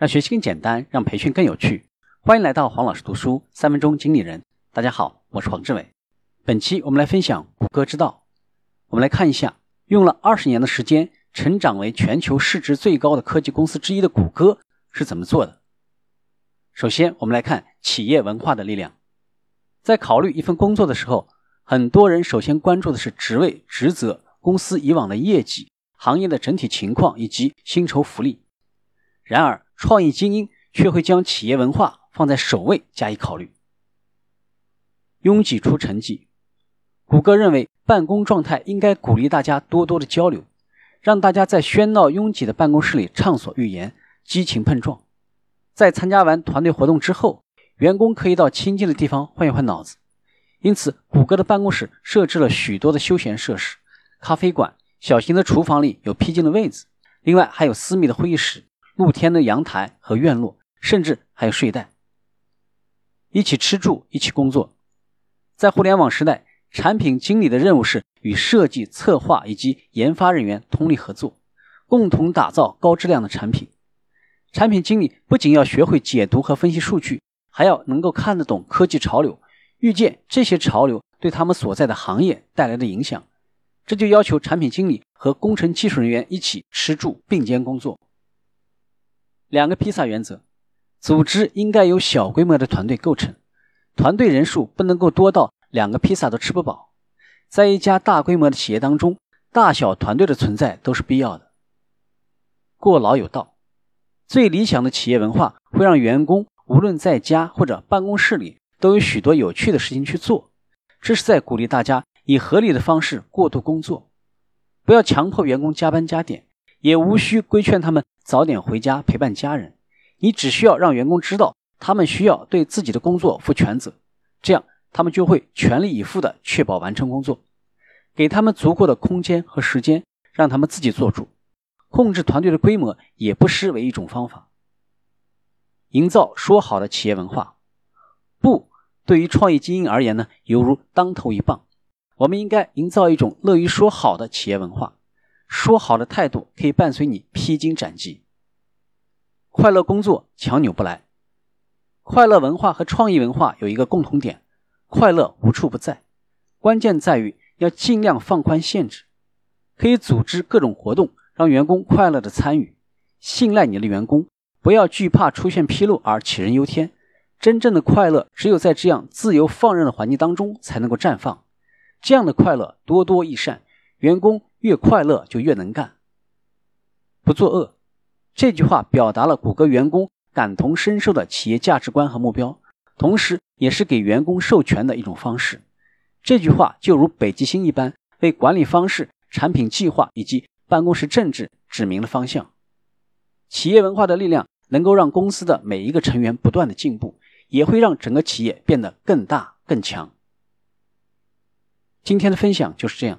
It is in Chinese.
让学习更简单，让培训更有趣。欢迎来到黄老师读书三分钟经理人。大家好，我是黄志伟。本期我们来分享谷歌之道。我们来看一下，用了二十年的时间，成长为全球市值最高的科技公司之一的谷歌是怎么做的。首先，我们来看企业文化的力量。在考虑一份工作的时候，很多人首先关注的是职位、职责、公司以往的业绩。行业的整体情况以及薪酬福利，然而创意精英却会将企业文化放在首位加以考虑。拥挤出成绩，谷歌认为办公状态应该鼓励大家多多的交流，让大家在喧闹拥挤的办公室里畅所欲言、激情碰撞。在参加完团队活动之后，员工可以到清静的地方换一换脑子。因此，谷歌的办公室设置了许多的休闲设施，咖啡馆。小型的厨房里有僻静的位置，另外还有私密的会议室、露天的阳台和院落，甚至还有睡袋。一起吃住，一起工作。在互联网时代，产品经理的任务是与设计、策划以及研发人员通力合作，共同打造高质量的产品。产品经理不仅要学会解读和分析数据，还要能够看得懂科技潮流，预见这些潮流对他们所在的行业带来的影响。这就要求产品经理和工程技术人员一起吃住并肩工作。两个披萨原则：组织应该由小规模的团队构成，团队人数不能够多到两个披萨都吃不饱。在一家大规模的企业当中，大小团队的存在都是必要的。过劳有道，最理想的企业文化会让员工无论在家或者办公室里都有许多有趣的事情去做，这是在鼓励大家。以合理的方式过度工作，不要强迫员工加班加点，也无需规劝他们早点回家陪伴家人。你只需要让员工知道，他们需要对自己的工作负全责，这样他们就会全力以赴地确保完成工作。给他们足够的空间和时间，让他们自己做主。控制团队的规模也不失为一种方法。营造说好的企业文化，不，对于创业精英而言呢，犹如当头一棒。我们应该营造一种乐于说好的企业文化，说好的态度可以伴随你披荆斩棘。快乐工作强扭不来，快乐文化和创意文化有一个共同点：快乐无处不在。关键在于要尽量放宽限制，可以组织各种活动，让员工快乐的参与。信赖你的员工，不要惧怕出现纰漏而杞人忧天。真正的快乐，只有在这样自由放任的环境当中才能够绽放。这样的快乐多多益善，员工越快乐就越能干。不作恶，这句话表达了谷歌员工感同身受的企业价值观和目标，同时也是给员工授权的一种方式。这句话就如北极星一般，为管理方式、产品计划以及办公室政治指明了方向。企业文化的力量能够让公司的每一个成员不断的进步，也会让整个企业变得更大更强。今天的分享就是这样，